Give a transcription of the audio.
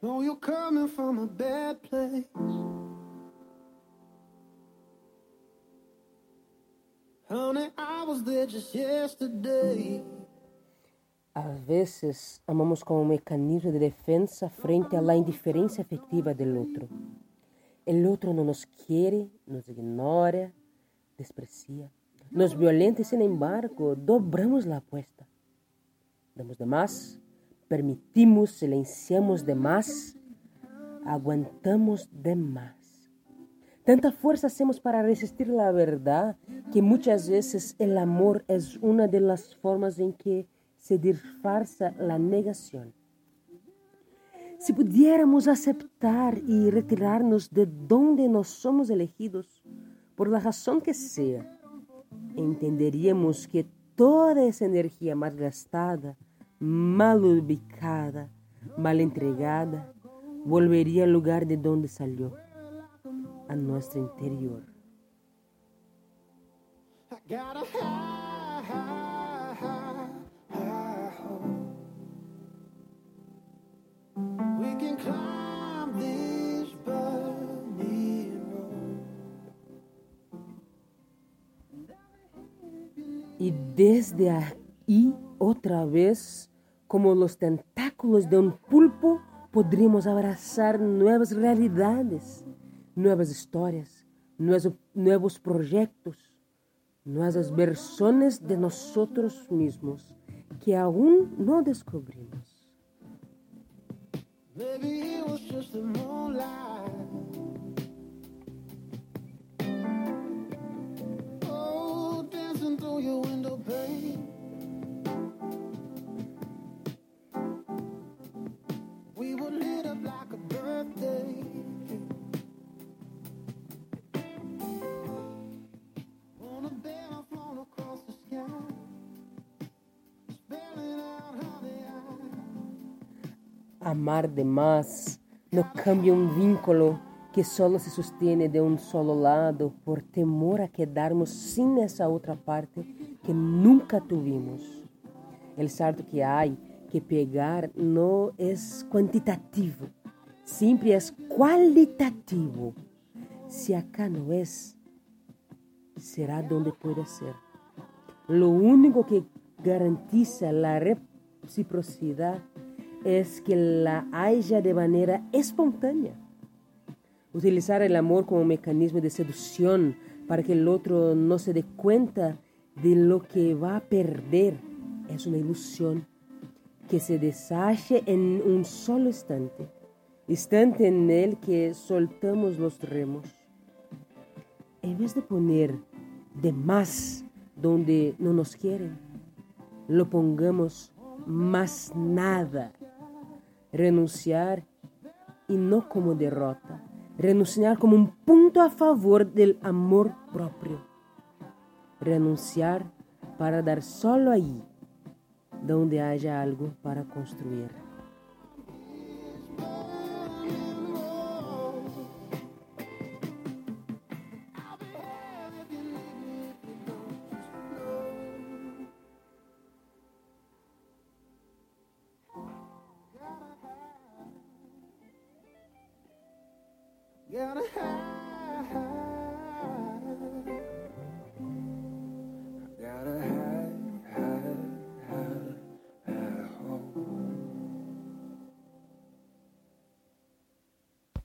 Know you're coming from a bad place. Honey, I was there just yesterday. Às vezes, amamos como um mecanismo de defesa frente à indiferença afetiva do outro. O outro não nos quer, nos ignora, desprecia, nos violenta e, sin embargo, dobramos a apuesta. Damos de mais, permitimos, silenciamos de mais, aguantamos de mais. Tanta força hacemos para resistir a verdade que muitas vezes o amor é uma das formas em que se disfarça a negação. Se pudiéramos aceitar e retirar-nos de onde nós somos elegidos, por la razão que seja, entenderíamos que toda essa energia mal gastada, mal ubicada, mal entregada, volveria ao lugar de onde saiu a nuestro interior. Y desde ahí, otra vez, como los tentáculos de un pulpo, podríamos abrazar nuevas realidades nuevas histórias, nuevos projetos, nuevas versiones de nosotros mismos que aún no descubrimos. Amar demais não cambia um vínculo que solo se sostiene de um solo lado por temor a quedarmos sem essa outra parte que nunca tuvimos. El salto que há que pegar não é quantitativo, sempre é qualitativo. Se acá não é, será donde puede ser. Lo único que garantiza la reciprocidad es que la haya de manera espontánea. Utilizar el amor como mecanismo de seducción para que el otro no se dé cuenta de lo que va a perder es una ilusión que se deshace en un solo instante, instante en el que soltamos los remos. En vez de poner de más donde no nos quieren, lo pongamos más nada renunciar e não como derrota, renunciar como um ponto a favor do amor próprio, renunciar para dar solo aí, donde haja algo para construir. Gotta hide. Gotta hide.